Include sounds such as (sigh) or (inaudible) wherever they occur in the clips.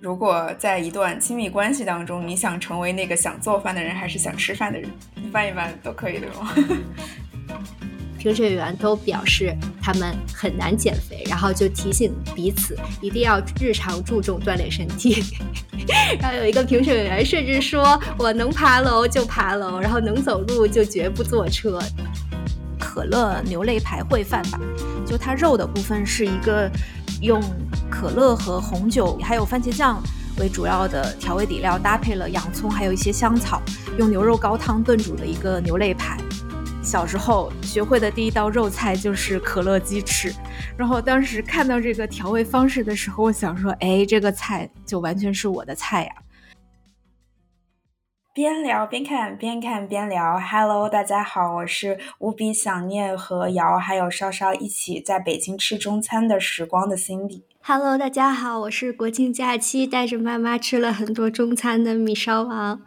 如果在一段亲密关系当中，你想成为那个想做饭的人，还是想吃饭的人？翻一翻都可以，对吗？评审员都表示他们很难减肥，然后就提醒彼此一定要日常注重锻炼身体。(laughs) 然后有一个评审员甚至说：“我能爬楼就爬楼，然后能走路就绝不坐车。”可乐牛肋排烩饭吧，就它肉的部分是一个用可乐和红酒还有番茄酱为主要的调味底料，搭配了洋葱还有一些香草，用牛肉高汤炖煮的一个牛肋排。小时候学会的第一道肉菜就是可乐鸡翅，然后当时看到这个调味方式的时候，我想说，哎，这个菜就完全是我的菜呀。边聊边看，边看边聊。Hello，大家好，我是无比想念和瑶还有稍稍一起在北京吃中餐的时光的 Cindy。Hello，大家好，我是国庆假期带着妈妈吃了很多中餐的米烧王。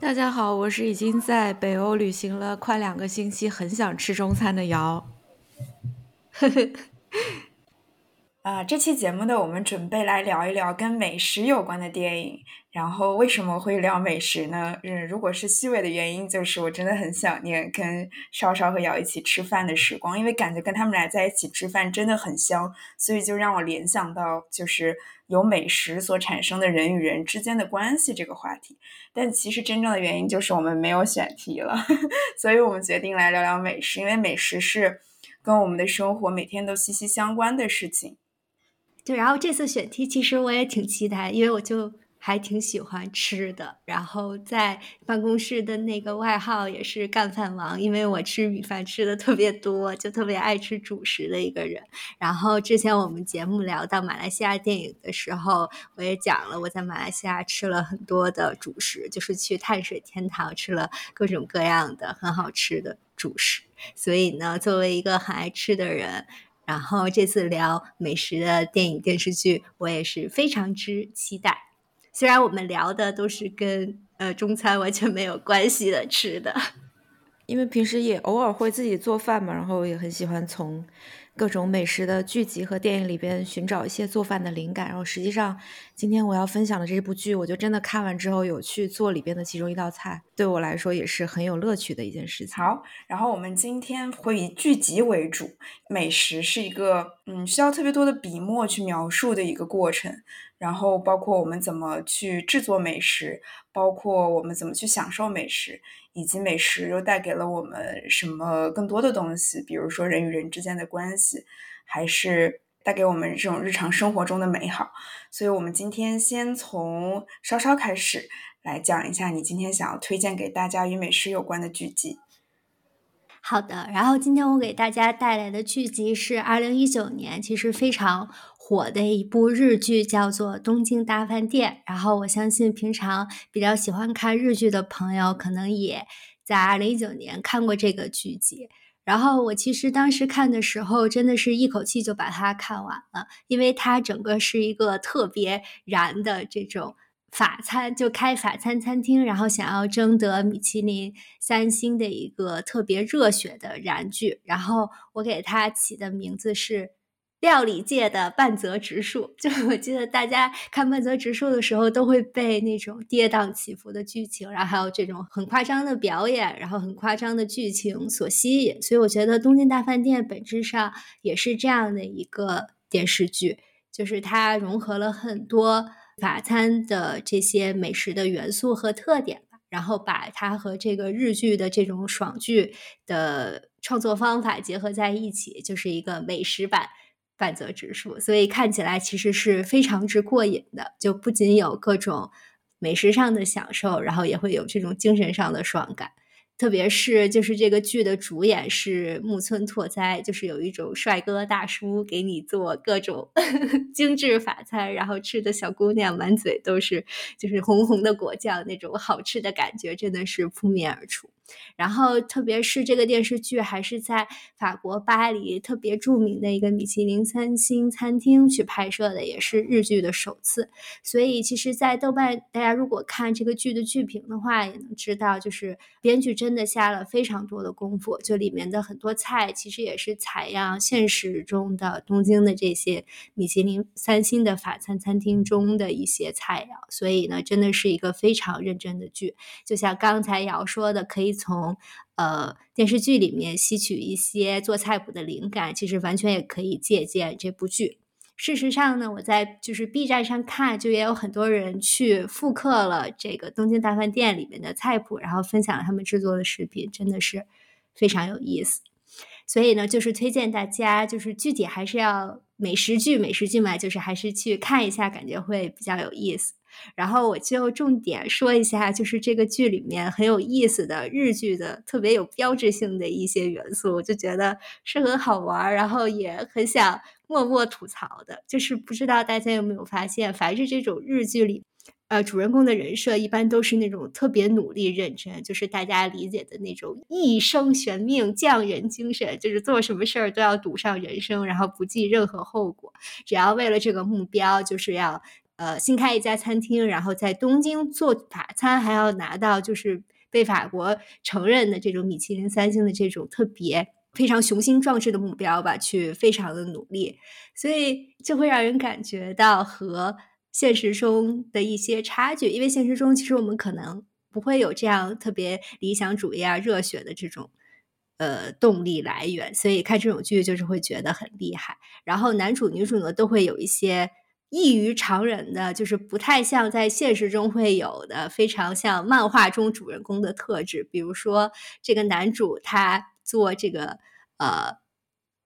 大家好，我是已经在北欧旅行了快两个星期，很想吃中餐的瑶。呵呵。啊，这期节目呢，我们准备来聊一聊跟美食有关的电影。然后为什么会聊美食呢？嗯，如果是虚伪的原因，就是我真的很想念跟稍稍和瑶一起吃饭的时光，因为感觉跟他们俩在一起吃饭真的很香，所以就让我联想到就是由美食所产生的人与人之间的关系这个话题。但其实真正的原因就是我们没有选题了，(laughs) 所以我们决定来聊聊美食，因为美食是跟我们的生活每天都息息相关的事情。对，然后这次选题其实我也挺期待，因为我就还挺喜欢吃的。然后在办公室的那个外号也是干饭王，因为我吃米饭吃的特别多，就特别爱吃主食的一个人。然后之前我们节目聊到马来西亚电影的时候，我也讲了我在马来西亚吃了很多的主食，就是去碳水天堂吃了各种各样的很好吃的主食。所以呢，作为一个很爱吃的人。然后这次聊美食的电影电视剧，我也是非常之期待。虽然我们聊的都是跟呃中餐完全没有关系的吃的，(laughs) 因为平时也偶尔会自己做饭嘛，然后也很喜欢从。各种美食的剧集和电影里边寻找一些做饭的灵感，然后实际上今天我要分享的这部剧，我就真的看完之后有去做里边的其中一道菜，对我来说也是很有乐趣的一件事情。好，然后我们今天会以剧集为主，美食是一个嗯需要特别多的笔墨去描述的一个过程，然后包括我们怎么去制作美食，包括我们怎么去享受美食。以及美食又带给了我们什么更多的东西？比如说人与人之间的关系，还是带给我们这种日常生活中的美好。所以，我们今天先从稍稍开始来讲一下，你今天想要推荐给大家与美食有关的剧集。好的，然后今天我给大家带来的剧集是二零一九年，其实非常。火的一部日剧叫做《东京大饭店》，然后我相信平常比较喜欢看日剧的朋友，可能也在二零一九年看过这个剧集。然后我其实当时看的时候，真的是一口气就把它看完了，因为它整个是一个特别燃的这种法餐，就开法餐餐厅，然后想要争得米其林三星的一个特别热血的燃剧。然后我给它起的名字是。料理界的半泽直树，(laughs) 就我记得大家看半泽直树的时候，都会被那种跌宕起伏的剧情，然后还有这种很夸张的表演，然后很夸张的剧情所吸引。所以我觉得《东京大饭店》本质上也是这样的一个电视剧，就是它融合了很多法餐的这些美食的元素和特点吧，然后把它和这个日剧的这种爽剧的创作方法结合在一起，就是一个美食版。半泽直树，所以看起来其实是非常之过瘾的。就不仅有各种美食上的享受，然后也会有这种精神上的爽感。特别是就是这个剧的主演是木村拓哉，就是有一种帅哥大叔给你做各种 (laughs) 精致法餐，然后吃的小姑娘满嘴都是就是红红的果酱那种好吃的感觉，真的是扑面而出。然后，特别是这个电视剧还是在法国巴黎特别著名的一个米其林三星餐厅去拍摄的，也是日剧的首次。所以，其实，在豆瓣，大家如果看这个剧的剧评的话，也能知道，就是编剧真的下了非常多的功夫。就里面的很多菜，其实也是采样现实中的东京的这些米其林三星的法餐餐厅中的一些菜肴。所以呢，真的是一个非常认真的剧。就像刚才瑶说的，可以从呃电视剧里面吸取一些做菜谱的灵感，其实完全也可以借鉴这部剧。事实上呢，我在就是 B 站上看，就也有很多人去复刻了这个《东京大饭店》里面的菜谱，然后分享他们制作的视频，真的是非常有意思。所以呢，就是推荐大家，就是具体还是要美食剧，美食剧嘛，就是还是去看一下，感觉会比较有意思。然后我就重点说一下，就是这个剧里面很有意思的日剧的特别有标志性的一些元素，我就觉得是很好玩，然后也很想默默吐槽的。就是不知道大家有没有发现，凡是这种日剧里，呃，主人公的人设一般都是那种特别努力认真，就是大家理解的那种一生悬命匠人精神，就是做什么事儿都要赌上人生，然后不计任何后果，只要为了这个目标，就是要。呃，新开一家餐厅，然后在东京做法餐，还要拿到就是被法国承认的这种米其林三星的这种特别非常雄心壮志的目标吧，去非常的努力，所以就会让人感觉到和现实中的一些差距。因为现实中其实我们可能不会有这样特别理想主义啊、热血的这种呃动力来源，所以看这种剧就是会觉得很厉害。然后男主女主呢都会有一些。异于常人的，就是不太像在现实中会有的，非常像漫画中主人公的特质。比如说，这个男主他做这个呃。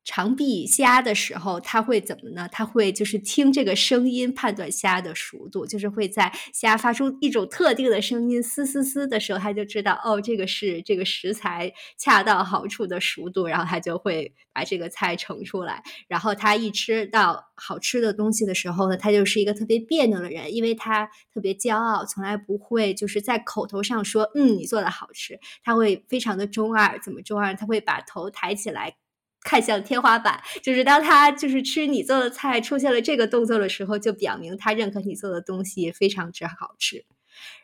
长臂虾的时候，他会怎么呢？他会就是听这个声音判断虾的熟度，就是会在虾发出一种特定的声音“嘶嘶嘶”的时候，他就知道哦，这个是这个食材恰到好处的熟度，然后他就会把这个菜盛出来。然后他一吃到好吃的东西的时候呢，他就是一个特别别扭的人，因为他特别骄傲，从来不会就是在口头上说“嗯，你做的好吃”，他会非常的中二。怎么中二？他会把头抬起来。看向天花板，就是当他就是吃你做的菜出现了这个动作的时候，就表明他认可你做的东西非常之好吃。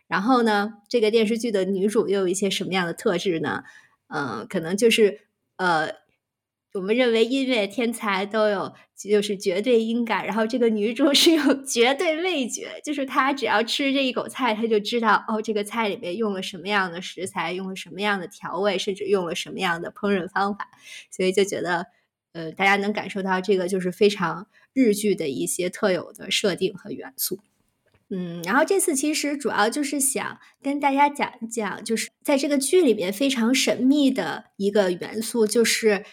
然后呢，这个电视剧的女主又有一些什么样的特质呢？嗯，可能就是呃。我们认为音乐天才都有就是绝对音感，然后这个女主 (laughs) 是有绝对味觉，就是她只要吃这一口菜，她就知道哦，这个菜里面用了什么样的食材，用了什么样的调味，甚至用了什么样的烹饪方法，所以就觉得，呃，大家能感受到这个就是非常日剧的一些特有的设定和元素。嗯，然后这次其实主要就是想跟大家讲一讲，就是在这个剧里面非常神秘的一个元素，就是。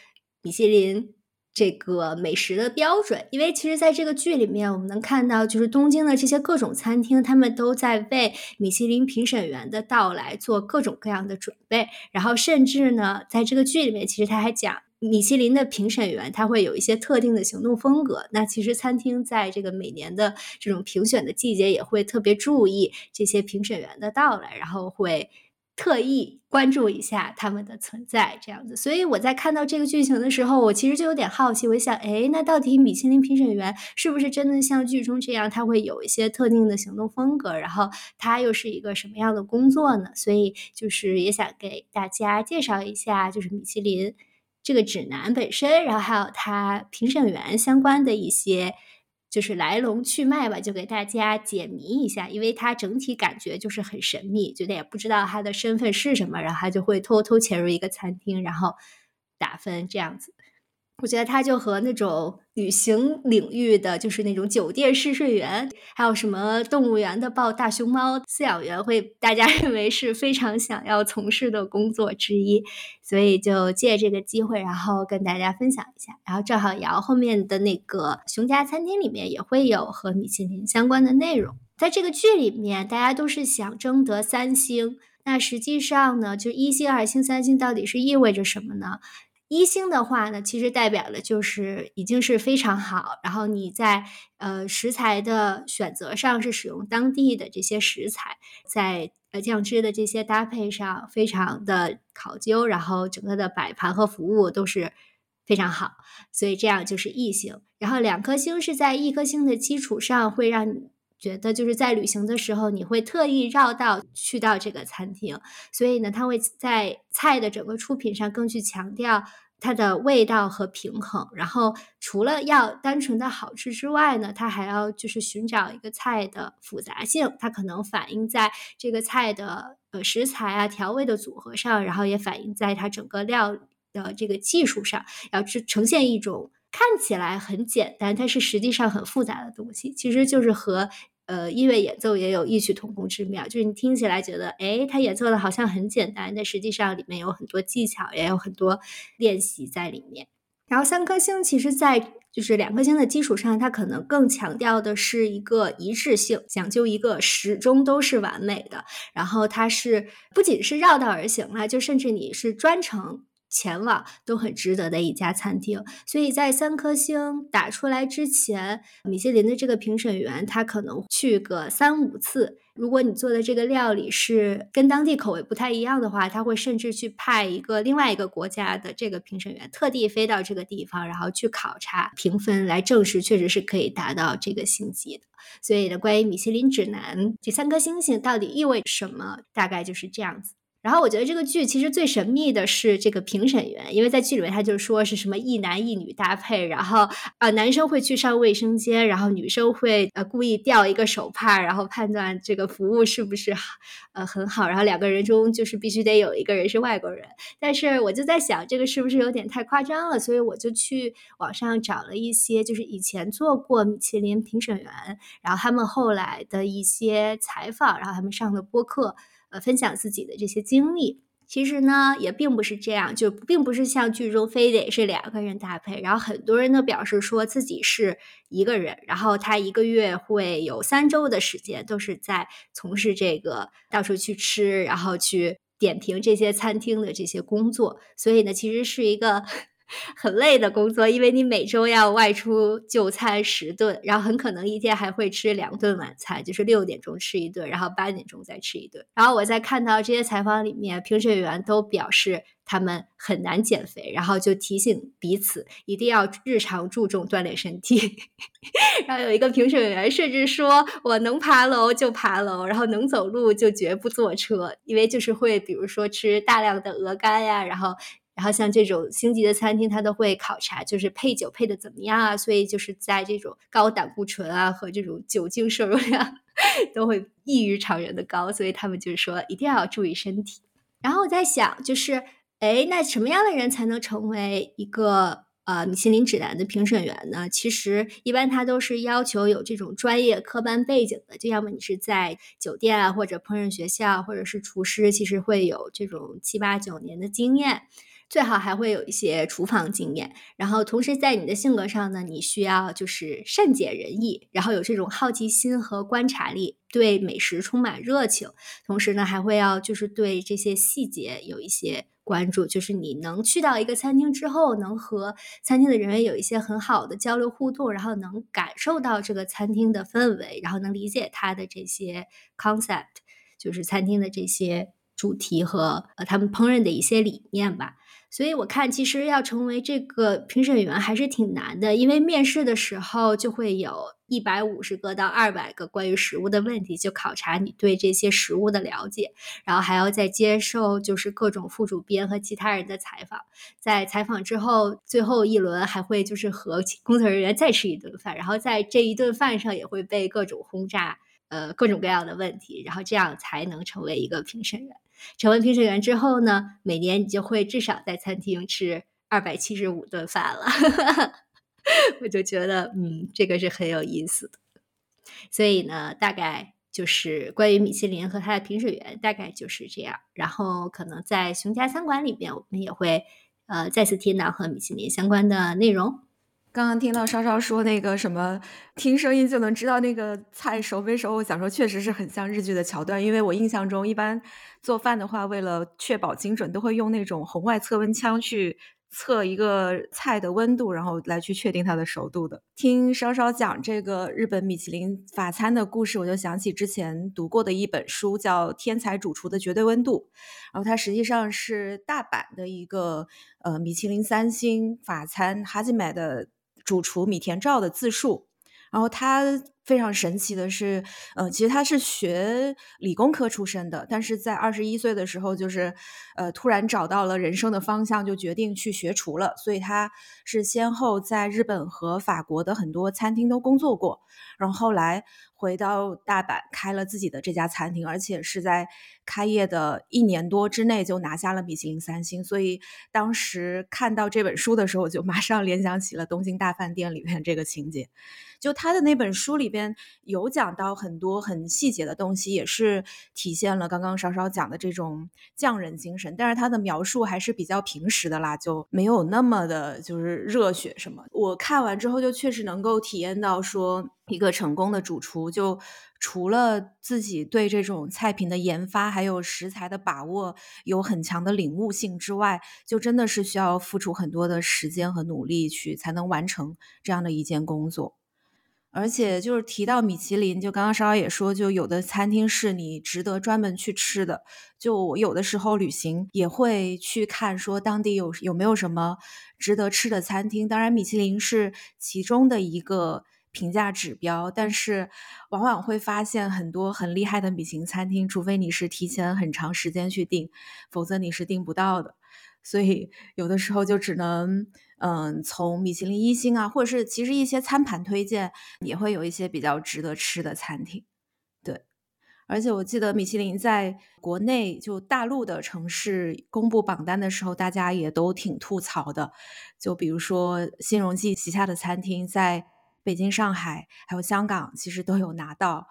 米其林这个美食的标准，因为其实在这个剧里面，我们能看到，就是东京的这些各种餐厅，他们都在为米其林评审员的到来做各种各样的准备。然后，甚至呢，在这个剧里面，其实他还讲，米其林的评审员他会有一些特定的行动风格。那其实餐厅在这个每年的这种评选的季节，也会特别注意这些评审员的到来，然后会。特意关注一下他们的存在，这样子。所以我在看到这个剧情的时候，我其实就有点好奇。我想，哎，那到底米其林评审员是不是真的像剧中这样，他会有一些特定的行动风格？然后他又是一个什么样的工作呢？所以就是也想给大家介绍一下，就是米其林这个指南本身，然后还有他评审员相关的一些。就是来龙去脉吧，就给大家解谜一下，因为他整体感觉就是很神秘，觉得也不知道他的身份是什么，然后他就会偷偷潜入一个餐厅，然后打分这样子。我觉得他就和那种旅行领域的，就是那种酒店试睡员，还有什么动物园的抱大熊猫饲养员，会大家认为是非常想要从事的工作之一。所以就借这个机会，然后跟大家分享一下。然后正好瑶后面的那个熊家餐厅里面也会有和米其林相关的内容。在这个剧里面，大家都是想争得三星。那实际上呢，就一星、二星、三星到底是意味着什么呢？一星的话呢，其实代表的就是已经是非常好，然后你在呃食材的选择上是使用当地的这些食材，在呃酱汁的这些搭配上非常的考究，然后整个的摆盘和服务都是非常好，所以这样就是一星。然后两颗星是在一颗星的基础上，会让你觉得就是在旅行的时候，你会特意绕道去到这个餐厅，所以呢，它会在菜的整个出品上更去强调它的味道和平衡。然后除了要单纯的好吃之外呢，它还要就是寻找一个菜的复杂性，它可能反映在这个菜的呃食材啊、调味的组合上，然后也反映在它整个料的这个技术上，要呈呈现一种。看起来很简单，但是实际上很复杂的东西，其实就是和呃音乐演奏也有异曲同工之妙。就是你听起来觉得，哎，他演奏的好像很简单，但实际上里面有很多技巧，也有很多练习在里面。然后三颗星，其实，在就是两颗星的基础上，它可能更强调的是一个一致性，讲究一个始终都是完美的。然后它是不仅是绕道而行了，就甚至你是专程。前往都很值得的一家餐厅，所以在三颗星打出来之前，米其林的这个评审员他可能去个三五次。如果你做的这个料理是跟当地口味不太一样的话，他会甚至去派一个另外一个国家的这个评审员特地飞到这个地方，然后去考察评分，来证实确实是可以达到这个星级的。所以呢，关于米其林指南这三颗星星到底意味什么，大概就是这样子。然后我觉得这个剧其实最神秘的是这个评审员，因为在剧里面他就说是什么一男一女搭配，然后呃男生会去上卫生间，然后女生会呃故意掉一个手帕，然后判断这个服务是不是呃很好，然后两个人中就是必须得有一个人是外国人。但是我就在想，这个是不是有点太夸张了？所以我就去网上找了一些就是以前做过米其林评审员，然后他们后来的一些采访，然后他们上的播客。呃，分享自己的这些经历，其实呢也并不是这样，就并不是像剧中非得是两个人搭配。然后很多人都表示说自己是一个人，然后他一个月会有三周的时间都是在从事这个到处去吃，然后去点评这些餐厅的这些工作。所以呢，其实是一个。很累的工作，因为你每周要外出就餐十顿，然后很可能一天还会吃两顿晚餐，就是六点钟吃一顿，然后八点钟再吃一顿。然后我在看到这些采访里面，评审员都表示他们很难减肥，然后就提醒彼此一定要日常注重锻炼身体。(laughs) 然后有一个评审员甚至说：“我能爬楼就爬楼，然后能走路就绝不坐车，因为就是会比如说吃大量的鹅肝呀，然后。”然后像这种星级的餐厅，它都会考察，就是配酒配的怎么样啊？所以就是在这种高胆固醇啊和这种酒精摄入量 (laughs) 都会异于常人的高，所以他们就是说一定要注意身体。然后我在想，就是哎，那什么样的人才能成为一个呃米其林指南的评审员呢？其实一般他都是要求有这种专业科班背景的，就要么你是在酒店啊或者烹饪学校，或者是厨师，其实会有这种七八九年的经验。最好还会有一些厨房经验，然后同时在你的性格上呢，你需要就是善解人意，然后有这种好奇心和观察力，对美食充满热情，同时呢还会要就是对这些细节有一些关注，就是你能去到一个餐厅之后，能和餐厅的人员有一些很好的交流互动，然后能感受到这个餐厅的氛围，然后能理解它的这些 concept，就是餐厅的这些主题和呃他们烹饪的一些理念吧。所以我看，其实要成为这个评审员还是挺难的，因为面试的时候就会有一百五十个到二百个关于食物的问题，就考察你对这些食物的了解，然后还要再接受就是各种副主编和其他人的采访，在采访之后，最后一轮还会就是和工作人员再吃一顿饭，然后在这一顿饭上也会被各种轰炸，呃，各种各样的问题，然后这样才能成为一个评审员。成为评审员之后呢，每年你就会至少在餐厅吃二百七十五顿饭了。(laughs) 我就觉得，嗯，这个是很有意思的。所以呢，大概就是关于米其林和他的评审员，大概就是这样。然后可能在熊家餐馆里面，我们也会呃再次听到和米其林相关的内容。刚刚听到稍稍说那个什么，听声音就能知道那个菜熟没熟。我想说，确实是很像日剧的桥段，因为我印象中，一般做饭的话，为了确保精准，都会用那种红外测温枪去测一个菜的温度，然后来去确定它的熟度的。听稍稍讲这个日本米其林法餐的故事，我就想起之前读过的一本书，叫《天才主厨的绝对温度》，然后它实际上是大阪的一个呃米其林三星法餐哈基买的主厨米田照的自述，然后他。非常神奇的是，呃，其实他是学理工科出身的，但是在二十一岁的时候，就是，呃，突然找到了人生的方向，就决定去学厨了。所以他是先后在日本和法国的很多餐厅都工作过，然后后来回到大阪开了自己的这家餐厅，而且是在开业的一年多之内就拿下了米其林三星。所以当时看到这本书的时候，就马上联想起了东京大饭店里面这个情节。就他的那本书里边有讲到很多很细节的东西，也是体现了刚刚稍稍讲的这种匠人精神。但是他的描述还是比较平实的啦，就没有那么的就是热血什么。我看完之后就确实能够体验到，说一个成功的主厨，就除了自己对这种菜品的研发还有食材的把握有很强的领悟性之外，就真的是需要付出很多的时间和努力去才能完成这样的一件工作。而且就是提到米其林，就刚刚稍稍也说，就有的餐厅是你值得专门去吃的。就我有的时候旅行也会去看，说当地有有没有什么值得吃的餐厅。当然，米其林是其中的一个评价指标，但是往往会发现很多很厉害的米其林餐厅，除非你是提前很长时间去订，否则你是订不到的。所以有的时候就只能，嗯，从米其林一星啊，或者是其实一些餐盘推荐也会有一些比较值得吃的餐厅，对。而且我记得米其林在国内就大陆的城市公布榜单的时候，大家也都挺吐槽的。就比如说新荣记旗下的餐厅，在北京、上海还有香港，其实都有拿到。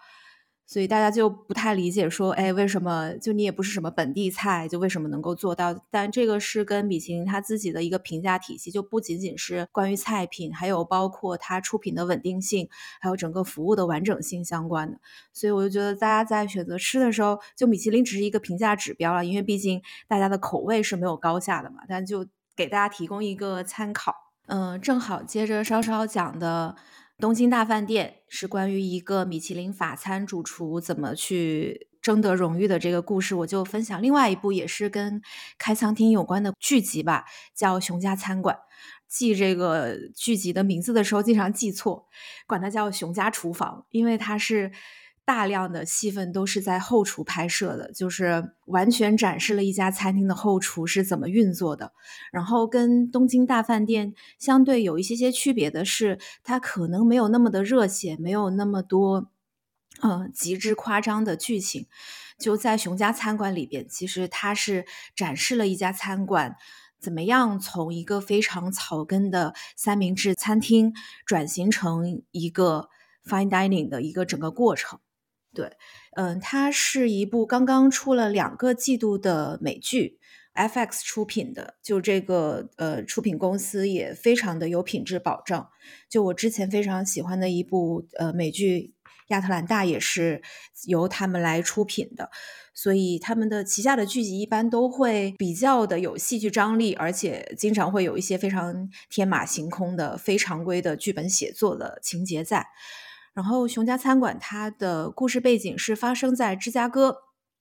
所以大家就不太理解，说，哎，为什么就你也不是什么本地菜，就为什么能够做到？但这个是跟米其林它自己的一个评价体系，就不仅仅是关于菜品，还有包括它出品的稳定性，还有整个服务的完整性相关的。所以我就觉得大家在选择吃的时候，就米其林只是一个评价指标了，因为毕竟大家的口味是没有高下的嘛。但就给大家提供一个参考。嗯，正好接着稍稍讲的。东京大饭店是关于一个米其林法餐主厨怎么去争得荣誉的这个故事，我就分享另外一部也是跟开餐厅有关的剧集吧，叫《熊家餐馆》。记这个剧集的名字的时候，经常记错，管它叫《熊家厨房》，因为它是。大量的戏份都是在后厨拍摄的，就是完全展示了一家餐厅的后厨是怎么运作的。然后跟东京大饭店相对有一些些区别的是，它可能没有那么的热血，没有那么多，呃，极致夸张的剧情。就在熊家餐馆里边，其实它是展示了一家餐馆怎么样从一个非常草根的三明治餐厅转型成一个 fine dining 的一个整个过程。对，嗯，它是一部刚刚出了两个季度的美剧，FX 出品的。就这个呃，出品公司也非常的有品质保证。就我之前非常喜欢的一部呃美剧《亚特兰大》，也是由他们来出品的。所以他们的旗下的剧集一般都会比较的有戏剧张力，而且经常会有一些非常天马行空的非常规的剧本写作的情节在。然后，熊家餐馆它的故事背景是发生在芝加哥，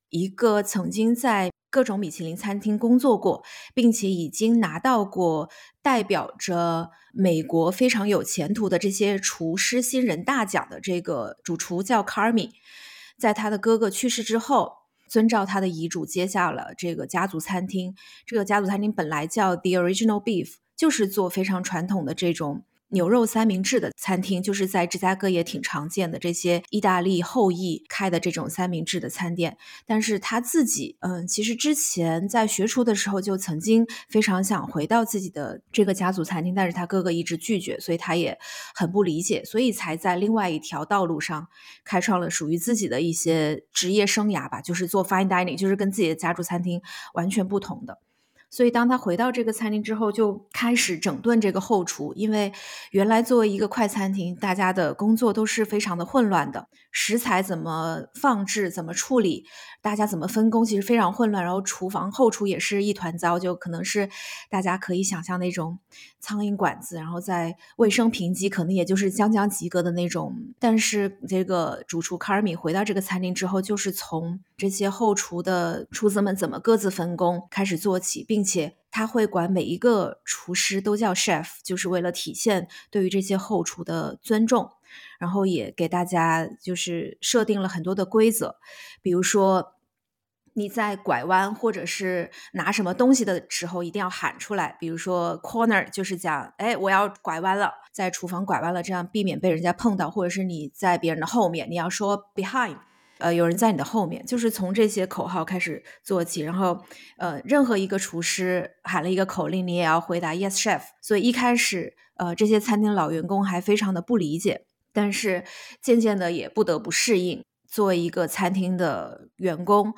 一个曾经在各种米其林餐厅工作过，并且已经拿到过代表着美国非常有前途的这些厨师新人大奖的这个主厨叫卡尔米，在他的哥哥去世之后，遵照他的遗嘱接下了这个家族餐厅。这个家族餐厅本来叫 The Original Beef，就是做非常传统的这种。牛肉三明治的餐厅就是在芝加哥也挺常见的，这些意大利后裔开的这种三明治的餐店。但是他自己，嗯，其实之前在学厨的时候就曾经非常想回到自己的这个家族餐厅，但是他哥哥一直拒绝，所以他也很不理解，所以才在另外一条道路上开创了属于自己的一些职业生涯吧，就是做 fine dining，就是跟自己的家族餐厅完全不同的。所以当他回到这个餐厅之后，就开始整顿这个后厨，因为原来作为一个快餐厅，大家的工作都是非常的混乱的，食材怎么放置、怎么处理，大家怎么分工，其实非常混乱。然后厨房后厨也是一团糟，就可能是大家可以想象那种苍蝇馆子，然后在卫生评级可能也就是将将及格的那种。但是这个主厨卡尔米回到这个餐厅之后，就是从这些后厨的厨子们怎么各自分工开始做起，并并且他会管每一个厨师都叫 chef，就是为了体现对于这些后厨的尊重。然后也给大家就是设定了很多的规则，比如说你在拐弯或者是拿什么东西的时候一定要喊出来，比如说 corner 就是讲，哎，我要拐弯了，在厨房拐弯了，这样避免被人家碰到，或者是你在别人的后面，你要说 behind。呃，有人在你的后面，就是从这些口号开始做起，然后，呃，任何一个厨师喊了一个口令，你也要回答 Yes, Chef。所以一开始，呃，这些餐厅老员工还非常的不理解，但是渐渐的也不得不适应。作为一个餐厅的员工，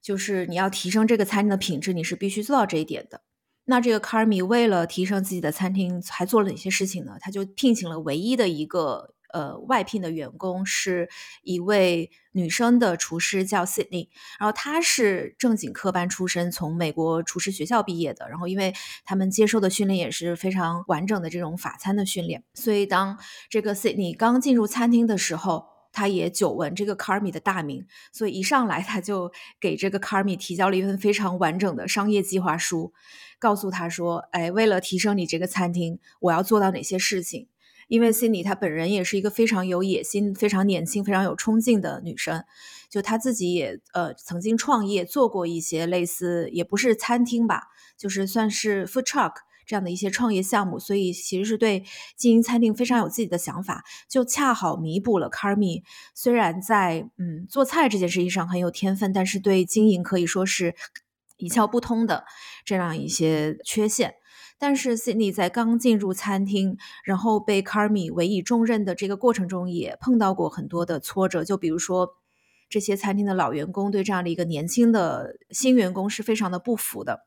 就是你要提升这个餐厅的品质，你是必须做到这一点的。那这个 Carmi 为了提升自己的餐厅，还做了哪些事情呢？他就聘请了唯一的一个。呃，外聘的员工是一位女生的厨师，叫 Sydney。然后她是正经科班出身，从美国厨师学校毕业的。然后，因为他们接受的训练也是非常完整的这种法餐的训练，所以当这个 Sydney 刚进入餐厅的时候，他也久闻这个 Carmi 的大名，所以一上来他就给这个 Carmi 提交了一份非常完整的商业计划书，告诉他说：“哎，为了提升你这个餐厅，我要做到哪些事情。”因为 Cindy 她本人也是一个非常有野心、非常年轻、非常有冲劲的女生，就她自己也呃曾经创业做过一些类似，也不是餐厅吧，就是算是 food truck 这样的一些创业项目，所以其实是对经营餐厅非常有自己的想法，就恰好弥补了 Carmi 虽然在嗯做菜这件事情上很有天分，但是对经营可以说是一窍不通的这样一些缺陷。但是 Sydney 在刚进入餐厅，然后被 Carmi 委以重任的这个过程中，也碰到过很多的挫折。就比如说，这些餐厅的老员工对这样的一个年轻的新员工是非常的不服的。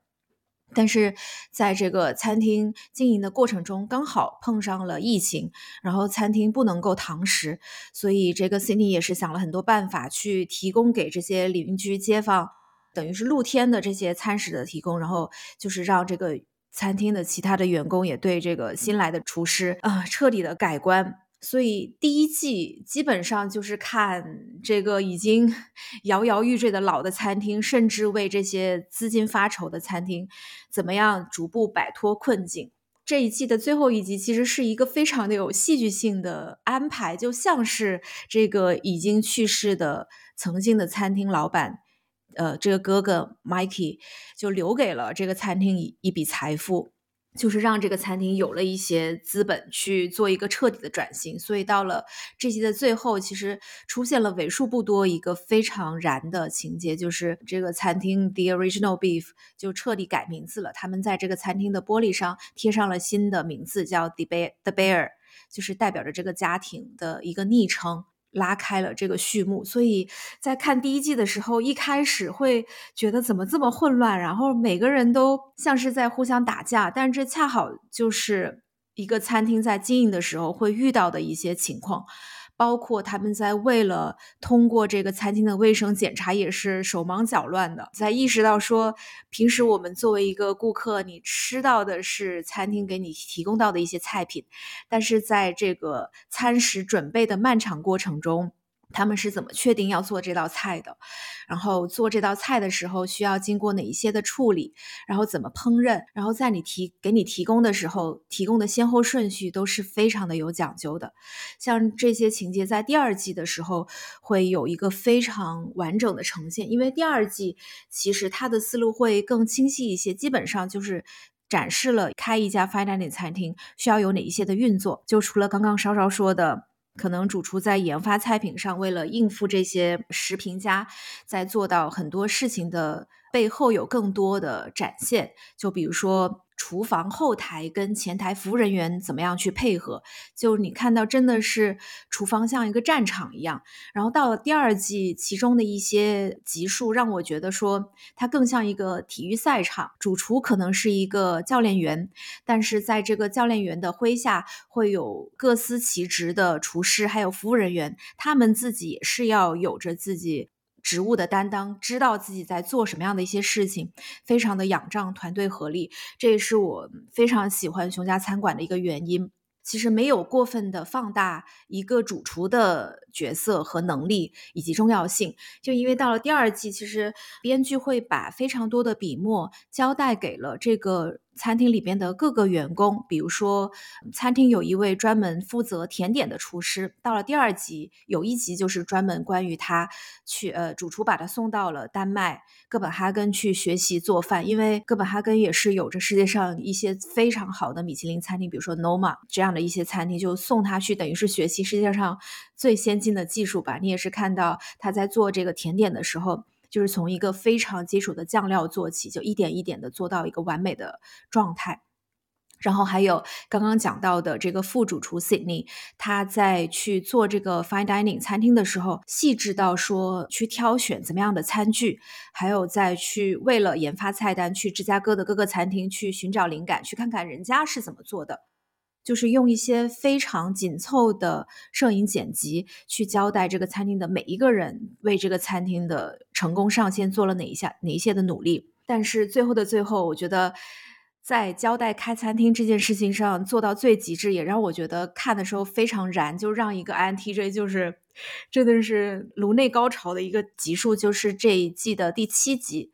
但是在这个餐厅经营的过程中，刚好碰上了疫情，然后餐厅不能够堂食，所以这个 Sydney 也是想了很多办法去提供给这些邻居街坊，等于是露天的这些餐食的提供，然后就是让这个。餐厅的其他的员工也对这个新来的厨师啊彻底的改观，所以第一季基本上就是看这个已经 (laughs) 摇摇欲坠的老的餐厅，甚至为这些资金发愁的餐厅怎么样逐步摆脱困境。这一季的最后一集其实是一个非常的有戏剧性的安排，就像是这个已经去世的曾经的餐厅老板。呃，这个哥哥 Mikey 就留给了这个餐厅一一笔财富，就是让这个餐厅有了一些资本去做一个彻底的转型。所以到了这集的最后，其实出现了为数不多一个非常燃的情节，就是这个餐厅 The Original Beef 就彻底改名字了。他们在这个餐厅的玻璃上贴上了新的名字，叫 The Bear The Bear，就是代表着这个家庭的一个昵称。拉开了这个序幕，所以在看第一季的时候，一开始会觉得怎么这么混乱，然后每个人都像是在互相打架，但这恰好就是一个餐厅在经营的时候会遇到的一些情况。包括他们在为了通过这个餐厅的卫生检查，也是手忙脚乱的。在意识到说，平时我们作为一个顾客，你吃到的是餐厅给你提供到的一些菜品，但是在这个餐食准备的漫长过程中。他们是怎么确定要做这道菜的？然后做这道菜的时候需要经过哪一些的处理？然后怎么烹饪？然后在你提给你提供的时候，提供的先后顺序都是非常的有讲究的。像这些情节在第二季的时候会有一个非常完整的呈现，因为第二季其实它的思路会更清晰一些，基本上就是展示了开一家 fine dining 餐厅需要有哪一些的运作。就除了刚刚稍稍说的。可能主厨在研发菜品上，为了应付这些食评家，在做到很多事情的背后有更多的展现。就比如说，厨房后台跟前台服务人员怎么样去配合？就你看到真的是厨房像一个战场一样。然后到了第二季，其中的一些集数让我觉得说，它更像一个体育赛场。主厨可能是一个教练员，但是在这个教练员的麾下，会有各司其职的厨师还有服务人员，他们自己也是要有着自己。职务的担当，知道自己在做什么样的一些事情，非常的仰仗团队合力，这也是我非常喜欢熊家餐馆的一个原因。其实没有过分的放大一个主厨的角色和能力以及重要性，就因为到了第二季，其实编剧会把非常多的笔墨交代给了这个。餐厅里边的各个员工，比如说，餐厅有一位专门负责甜点的厨师。到了第二集，有一集就是专门关于他去，呃，主厨把他送到了丹麦哥本哈根去学习做饭，因为哥本哈根也是有着世界上一些非常好的米其林餐厅，比如说 Noma 这样的一些餐厅，就送他去，等于是学习世界上最先进的技术吧。你也是看到他在做这个甜点的时候。就是从一个非常基础的酱料做起，就一点一点的做到一个完美的状态。然后还有刚刚讲到的这个副主厨 Sydney，他在去做这个 Fine Dining 餐厅的时候，细致到说去挑选怎么样的餐具，还有再去为了研发菜单，去芝加哥的各个餐厅去寻找灵感，去看看人家是怎么做的。就是用一些非常紧凑的摄影剪辑去交代这个餐厅的每一个人为这个餐厅的成功上线做了哪一下哪一些的努力。但是最后的最后，我觉得在交代开餐厅这件事情上做到最极致，也让我觉得看的时候非常燃，就让一个 INTJ 就是真的是颅内高潮的一个集数，就是这一季的第七集，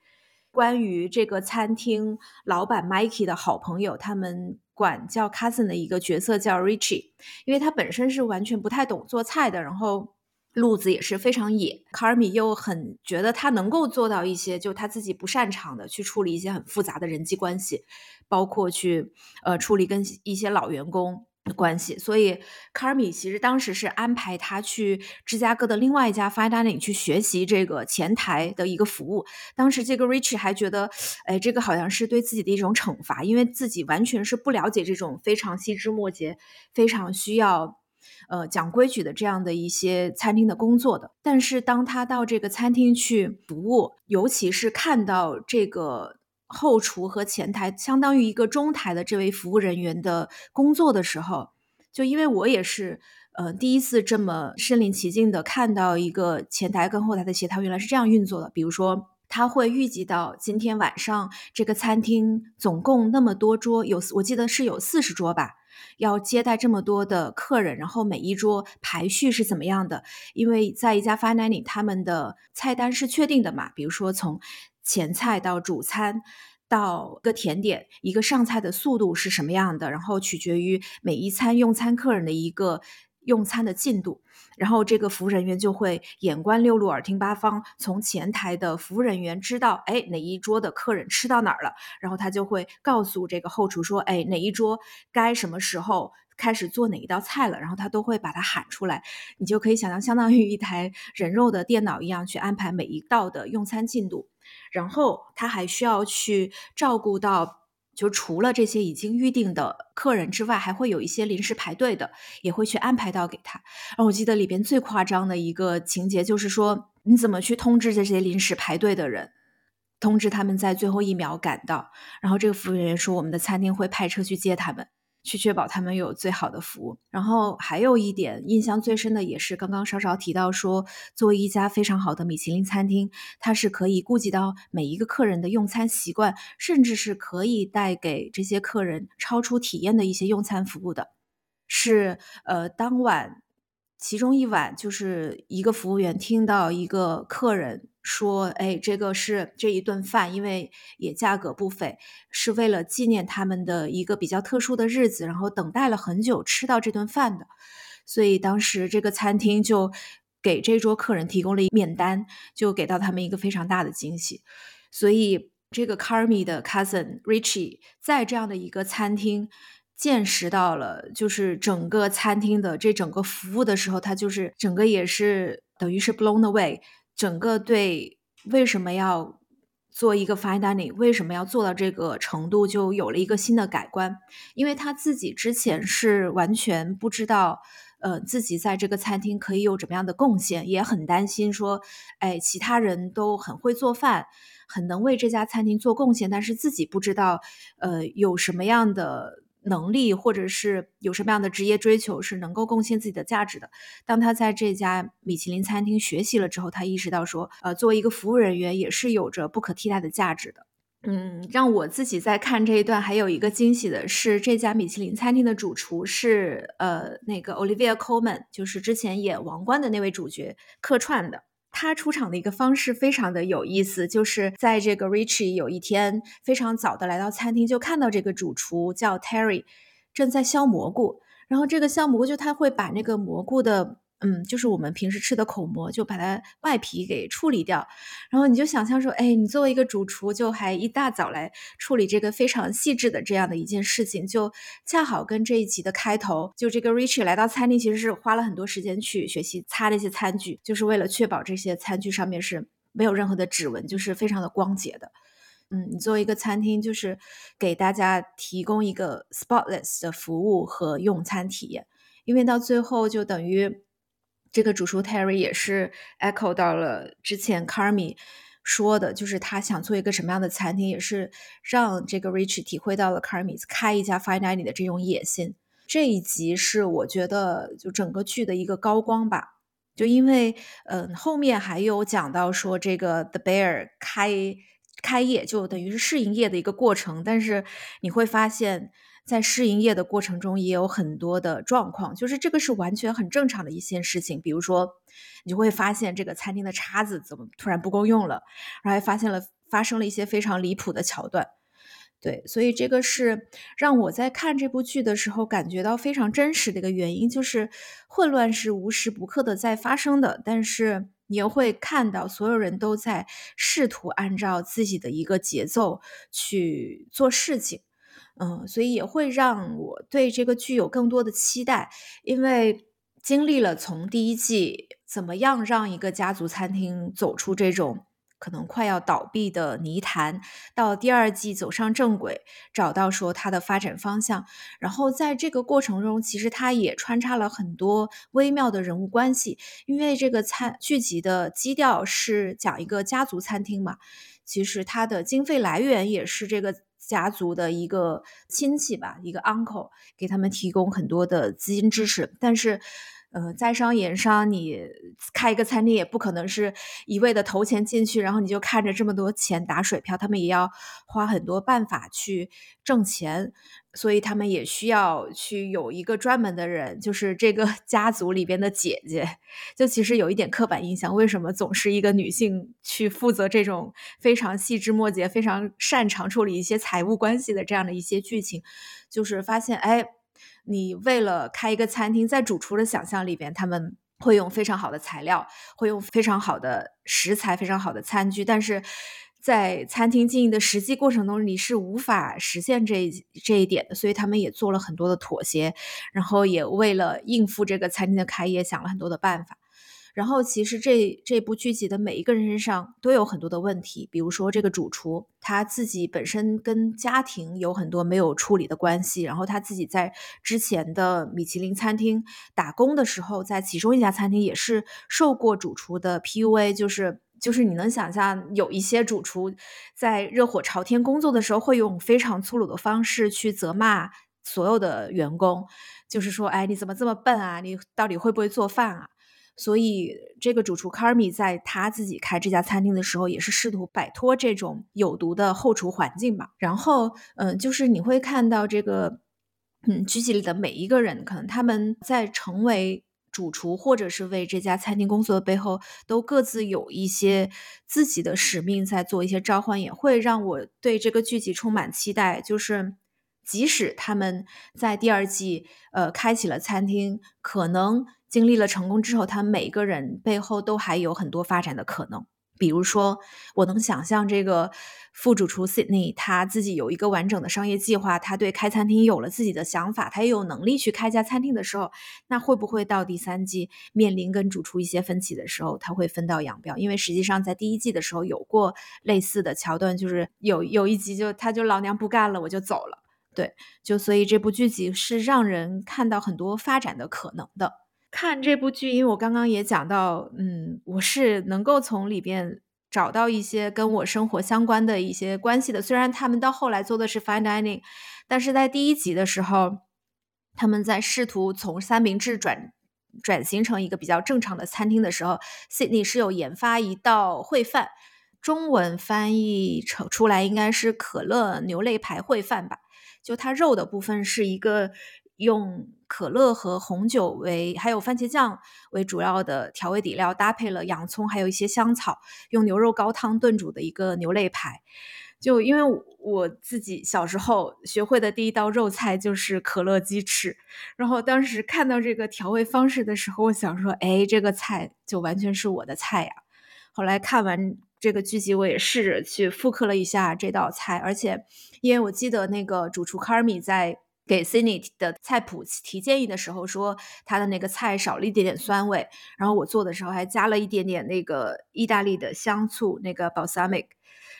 关于这个餐厅老板 Mikey 的好朋友他们。管叫 cousin 的一个角色叫 Richie，因为他本身是完全不太懂做菜的，然后路子也是非常野。卡尔米又很觉得他能够做到一些就他自己不擅长的，去处理一些很复杂的人际关系，包括去呃处理跟一些老员工。关系，所以卡尔米其实当时是安排他去芝加哥的另外一家 fine dining 去学习这个前台的一个服务。当时这个 Rich 还觉得，哎，这个好像是对自己的一种惩罚，因为自己完全是不了解这种非常细枝末节、非常需要呃讲规矩的这样的一些餐厅的工作的。但是当他到这个餐厅去服务，尤其是看到这个。后厨和前台相当于一个中台的这位服务人员的工作的时候，就因为我也是呃第一次这么身临其境的看到一个前台跟后台的协调原来是这样运作的。比如说，他会预计到今天晚上这个餐厅总共那么多桌，有我记得是有四十桌吧，要接待这么多的客人，然后每一桌排序是怎么样的？因为在一家 fine dining，他们的菜单是确定的嘛，比如说从。前菜到主餐，到个甜点，一个上菜的速度是什么样的？然后取决于每一餐用餐客人的一个用餐的进度，然后这个服务人员就会眼观六路，耳听八方，从前台的服务人员知道，哎，哪一桌的客人吃到哪儿了，然后他就会告诉这个后厨说，哎，哪一桌该什么时候。开始做哪一道菜了，然后他都会把它喊出来，你就可以想象，相当于一台人肉的电脑一样去安排每一道的用餐进度。然后他还需要去照顾到，就除了这些已经预定的客人之外，还会有一些临时排队的，也会去安排到给他。然后我记得里边最夸张的一个情节就是说，你怎么去通知这些临时排队的人，通知他们在最后一秒赶到。然后这个服务员说，我们的餐厅会派车去接他们。去确保他们有最好的服务。然后还有一点印象最深的，也是刚刚稍稍提到说，作为一家非常好的米其林餐厅，它是可以顾及到每一个客人的用餐习惯，甚至是可以带给这些客人超出体验的一些用餐服务的。是呃，当晚其中一晚，就是一个服务员听到一个客人。说，哎，这个是这一顿饭，因为也价格不菲，是为了纪念他们的一个比较特殊的日子，然后等待了很久吃到这顿饭的，所以当时这个餐厅就给这桌客人提供了免单，就给到他们一个非常大的惊喜。所以这个 Carmi 的 cousin Richie 在这样的一个餐厅见识到了，就是整个餐厅的这整个服务的时候，他就是整个也是等于是 blown away。整个对为什么要做一个 fine dining，为什么要做到这个程度，就有了一个新的改观。因为他自己之前是完全不知道，呃，自己在这个餐厅可以有怎么样的贡献，也很担心说，哎，其他人都很会做饭，很能为这家餐厅做贡献，但是自己不知道，呃，有什么样的。能力，或者是有什么样的职业追求，是能够贡献自己的价值的。当他在这家米其林餐厅学习了之后，他意识到说，呃，作为一个服务人员，也是有着不可替代的价值的。嗯，让我自己在看这一段，还有一个惊喜的是，这家米其林餐厅的主厨是呃那个 Olivia Coleman，就是之前演《王冠》的那位主角客串的。他出场的一个方式非常的有意思，就是在这个 Richie 有一天非常早的来到餐厅，就看到这个主厨叫 Terry 正在削蘑菇，然后这个削蘑菇就他会把那个蘑菇的。嗯，就是我们平时吃的口蘑，就把它外皮给处理掉。然后你就想象说，哎，你作为一个主厨，就还一大早来处理这个非常细致的这样的一件事情，就恰好跟这一集的开头，就这个 Richie 来到餐厅，其实是花了很多时间去学习擦这些餐具，就是为了确保这些餐具上面是没有任何的指纹，就是非常的光洁的。嗯，你作为一个餐厅，就是给大家提供一个 spotless 的服务和用餐体验，因为到最后就等于。这个主厨 Terry 也是 echo 到了之前 Carmi 说的，就是他想做一个什么样的餐厅，也是让这个 Rich 体会到了 Carmi 开一家 Fine Dining 的这种野心。这一集是我觉得就整个剧的一个高光吧，就因为嗯后面还有讲到说这个 The Bear 开开业就等于是试营业的一个过程，但是你会发现。在试营业的过程中，也有很多的状况，就是这个是完全很正常的一件事情。比如说，你就会发现这个餐厅的叉子怎么突然不够用了，然后还发现了发生了一些非常离谱的桥段。对，所以这个是让我在看这部剧的时候感觉到非常真实的一个原因，就是混乱是无时不刻的在发生的，但是你又会看到所有人都在试图按照自己的一个节奏去做事情。嗯，所以也会让我对这个剧有更多的期待，因为经历了从第一季怎么样让一个家族餐厅走出这种可能快要倒闭的泥潭，到第二季走上正轨，找到说它的发展方向，然后在这个过程中，其实它也穿插了很多微妙的人物关系，因为这个餐剧集的基调是讲一个家族餐厅嘛，其实它的经费来源也是这个。家族的一个亲戚吧，一个 uncle 给他们提供很多的资金支持，但是。呃，在商言商，你开一个餐厅也不可能是一味的投钱进去，然后你就看着这么多钱打水漂。他们也要花很多办法去挣钱，所以他们也需要去有一个专门的人，就是这个 (laughs) 家族里边的姐姐。就其实有一点刻板印象，为什么总是一个女性去负责这种非常细枝末节、非常擅长处理一些财务关系的这样的一些剧情？就是发现，哎。你为了开一个餐厅，在主厨的想象里边，他们会用非常好的材料，会用非常好的食材，非常好的餐具，但是在餐厅经营的实际过程中，你是无法实现这这一点的，所以他们也做了很多的妥协，然后也为了应付这个餐厅的开业，想了很多的办法。然后，其实这这部剧集的每一个人身上都有很多的问题，比如说这个主厨他自己本身跟家庭有很多没有处理的关系，然后他自己在之前的米其林餐厅打工的时候，在其中一家餐厅也是受过主厨的 PUA，就是就是你能想象有一些主厨在热火朝天工作的时候，会用非常粗鲁的方式去责骂所有的员工，就是说，哎，你怎么这么笨啊？你到底会不会做饭啊？所以，这个主厨 Carmi 在他自己开这家餐厅的时候，也是试图摆脱这种有毒的后厨环境吧。然后，嗯，就是你会看到这个，嗯，剧集里的每一个人，可能他们在成为主厨或者是为这家餐厅工作的背后，都各自有一些自己的使命在做一些召唤，也会让我对这个剧集充满期待。就是即使他们在第二季，呃，开启了餐厅，可能。经历了成功之后，他每个人背后都还有很多发展的可能。比如说，我能想象这个副主厨 Sydney 他自己有一个完整的商业计划，他对开餐厅有了自己的想法，他也有能力去开家餐厅的时候，那会不会到第三季面临跟主厨一些分歧的时候，他会分道扬镳？因为实际上在第一季的时候有过类似的桥段，就是有有一集就他就老娘不干了，我就走了。对，就所以这部剧集是让人看到很多发展的可能的。看这部剧，因为我刚刚也讲到，嗯，我是能够从里边找到一些跟我生活相关的一些关系的。虽然他们到后来做的是 fine dining，但是在第一集的时候，他们在试图从三明治转转型成一个比较正常的餐厅的时候，Sydney 是有研发一道烩饭，中文翻译成出来应该是可乐牛肋排烩饭吧。就它肉的部分是一个用。可乐和红酒为，还有番茄酱为主要的调味底料，搭配了洋葱，还有一些香草，用牛肉高汤炖煮的一个牛肋排。就因为我自己小时候学会的第一道肉菜就是可乐鸡翅，然后当时看到这个调味方式的时候，我想说，哎，这个菜就完全是我的菜呀。后来看完这个剧集，我也试着去复刻了一下这道菜，而且因为我记得那个主厨卡尔米在。给 Cindy 的菜谱提建议的时候，说他的那个菜少了一点点酸味，然后我做的时候还加了一点点那个意大利的香醋，那个 balsamic，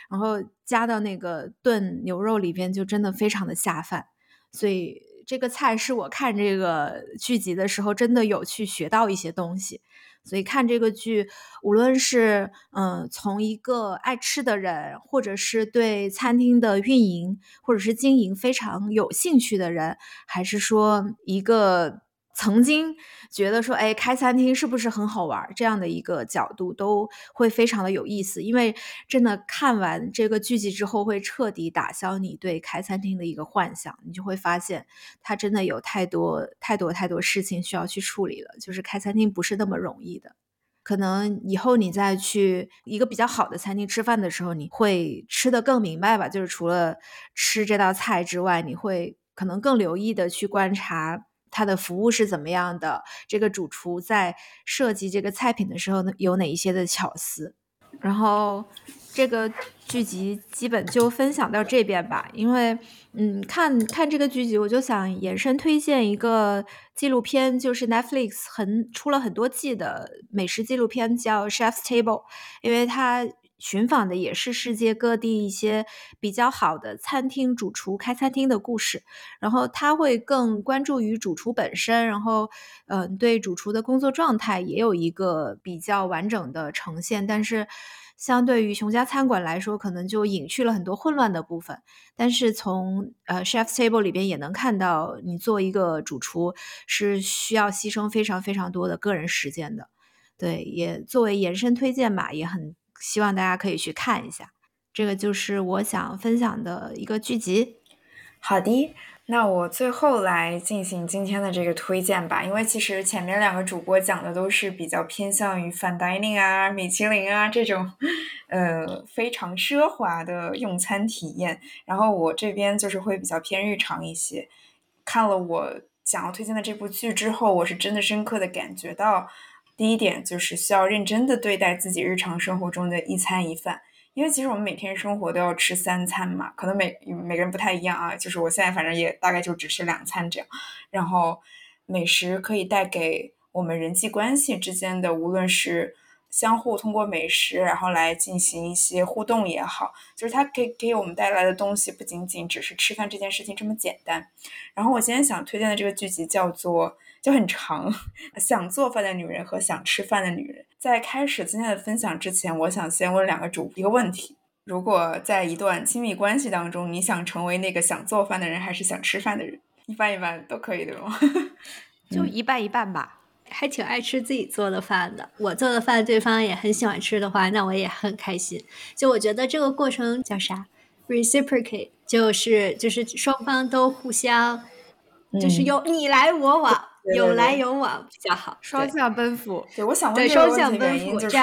然后加到那个炖牛肉里边，就真的非常的下饭。所以这个菜是我看这个剧集的时候，真的有去学到一些东西。所以看这个剧，无论是嗯，从一个爱吃的人，或者是对餐厅的运营或者是经营非常有兴趣的人，还是说一个。曾经觉得说，哎，开餐厅是不是很好玩？这样的一个角度都会非常的有意思，因为真的看完这个剧集之后，会彻底打消你对开餐厅的一个幻想。你就会发现，它真的有太多太多太多事情需要去处理了。就是开餐厅不是那么容易的。可能以后你再去一个比较好的餐厅吃饭的时候，你会吃得更明白吧？就是除了吃这道菜之外，你会可能更留意的去观察。它的服务是怎么样的？这个主厨在设计这个菜品的时候，有哪一些的巧思？然后这个剧集基本就分享到这边吧。因为，嗯，看看这个剧集，我就想延伸推荐一个纪录片，就是 Netflix 很出了很多季的美食纪录片，叫 Chef's Table，因为它。寻访的也是世界各地一些比较好的餐厅主厨开餐厅的故事，然后他会更关注于主厨本身，然后嗯，对主厨的工作状态也有一个比较完整的呈现。但是相对于熊家餐馆来说，可能就隐去了很多混乱的部分。但是从呃 Chef's Table 里边也能看到，你做一个主厨是需要牺牲非常非常多的个人时间的。对，也作为延伸推荐吧，也很。希望大家可以去看一下，这个就是我想分享的一个剧集。好的，那我最后来进行今天的这个推荐吧。因为其实前面两个主播讲的都是比较偏向于 fine dining 啊、米其林啊这种，呃，非常奢华的用餐体验。然后我这边就是会比较偏日常一些。看了我想要推荐的这部剧之后，我是真的深刻的感觉到。第一点就是需要认真的对待自己日常生活中的一餐一饭，因为其实我们每天生活都要吃三餐嘛，可能每每个人不太一样啊。就是我现在反正也大概就只吃两餐这样。然后美食可以带给我们人际关系之间的，无论是相互通过美食然后来进行一些互动也好，就是它给给我们带来的东西不仅仅只是吃饭这件事情这么简单。然后我今天想推荐的这个剧集叫做。就很长，想做饭的女人和想吃饭的女人。在开始今天的分享之前，我想先问两个主一个问题：如果在一段亲密关系当中，你想成为那个想做饭的人，还是想吃饭的人？一般一般都可以，对吗？(laughs) 就一半一半吧。还挺爱吃自己做的饭的。我做的饭，对方也很喜欢吃的话，那我也很开心。就我觉得这个过程叫啥？reciprocate，就是就是双方都互相，就是有你来我往。有来有往比较好，双向奔赴。对，我想问这个问题原因就是，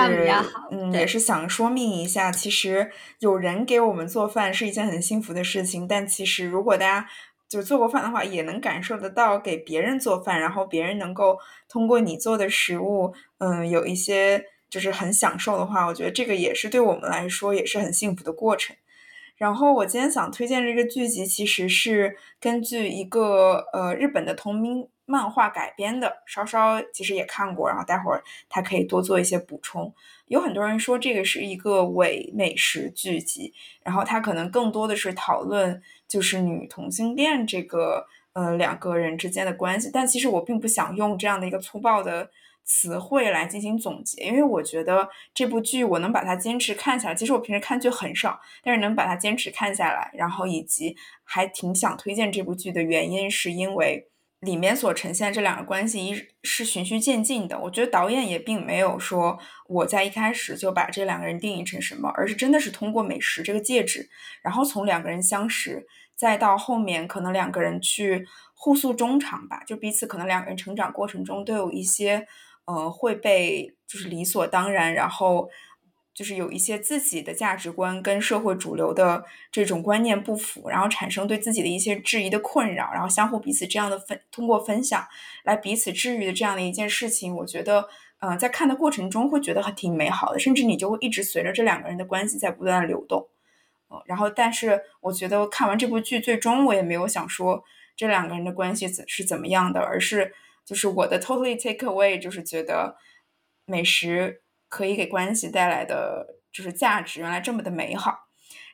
嗯，也是想说明一下，其实有人给我们做饭是一件很幸福的事情。但其实如果大家就做过饭的话，也能感受得到给别人做饭，然后别人能够通过你做的食物，嗯，有一些就是很享受的话，我觉得这个也是对我们来说也是很幸福的过程。然后我今天想推荐这个剧集，其实是根据一个呃日本的同名漫画改编的。稍稍其实也看过，然后待会儿他可以多做一些补充。有很多人说这个是一个伪美食剧集，然后他可能更多的是讨论就是女同性恋这个呃两个人之间的关系。但其实我并不想用这样的一个粗暴的。词汇来进行总结，因为我觉得这部剧我能把它坚持看下来。其实我平时看剧很少，但是能把它坚持看下来，然后以及还挺想推荐这部剧的原因，是因为里面所呈现这两个关系一是循序渐进的。我觉得导演也并没有说我在一开始就把这两个人定义成什么，而是真的是通过美食这个介质，然后从两个人相识，再到后面可能两个人去互诉衷肠吧，就彼此可能两个人成长过程中都有一些。呃，会被就是理所当然，然后就是有一些自己的价值观跟社会主流的这种观念不符，然后产生对自己的一些质疑的困扰，然后相互彼此这样的分通过分享来彼此治愈的这样的一件事情，我觉得，嗯，在看的过程中会觉得还挺美好的，甚至你就会一直随着这两个人的关系在不断的流动，嗯，然后但是我觉得看完这部剧，最终我也没有想说这两个人的关系怎是怎么样的，而是。就是我的 totally take away，就是觉得美食可以给关系带来的就是价值，原来这么的美好。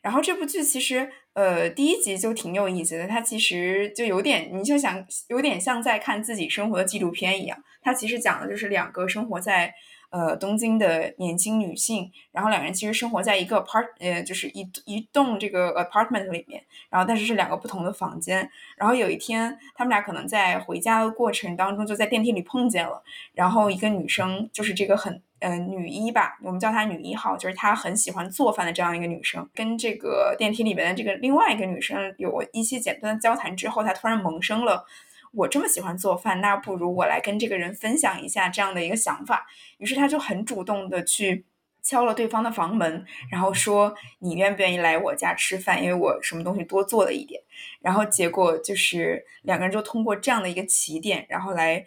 然后这部剧其实呃第一集就挺有意思的，它其实就有点你就想有点像在看自己生活的纪录片一样。它其实讲的就是两个生活在。呃，东京的年轻女性，然后两人其实生活在一个 part，呃，就是一一栋这个 apartment 里面，然后但是是两个不同的房间。然后有一天，他们俩可能在回家的过程当中就在电梯里碰见了。然后一个女生，就是这个很呃女一吧，我们叫她女一号，就是她很喜欢做饭的这样一个女生，跟这个电梯里面的这个另外一个女生有一些简单的交谈之后，她突然萌生了。我这么喜欢做饭，那不如我来跟这个人分享一下这样的一个想法。于是她就很主动的去敲了对方的房门，然后说：“你愿不愿意来我家吃饭？因为我什么东西多做了一点。”然后结果就是两个人就通过这样的一个起点，然后来。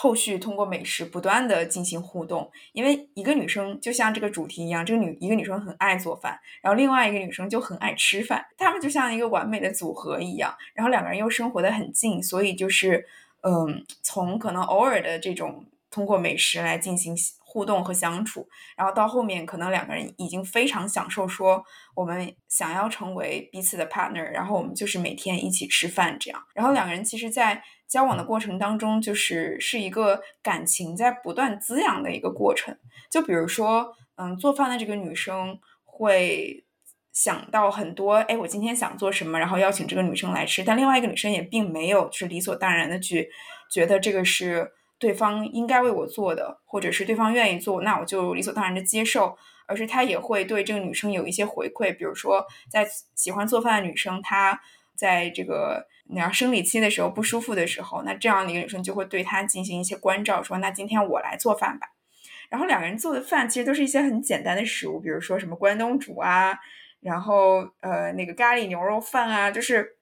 后续通过美食不断的进行互动，因为一个女生就像这个主题一样，这个女一个女生很爱做饭，然后另外一个女生就很爱吃饭，她们就像一个完美的组合一样，然后两个人又生活的很近，所以就是嗯，从可能偶尔的这种通过美食来进行互动和相处，然后到后面可能两个人已经非常享受说我们想要成为彼此的 partner，然后我们就是每天一起吃饭这样，然后两个人其实，在。交往的过程当中，就是是一个感情在不断滋养的一个过程。就比如说，嗯，做饭的这个女生会想到很多，哎，我今天想做什么，然后邀请这个女生来吃。但另外一个女生也并没有是理所当然的去觉得这个是对方应该为我做的，或者是对方愿意做，那我就理所当然的接受。而是她也会对这个女生有一些回馈，比如说，在喜欢做饭的女生，她在这个。你要生理期的时候不舒服的时候，那这样的一个女生就会对她进行一些关照，说那今天我来做饭吧。然后两个人做的饭其实都是一些很简单的食物，比如说什么关东煮啊，然后呃那个咖喱牛肉饭啊，就是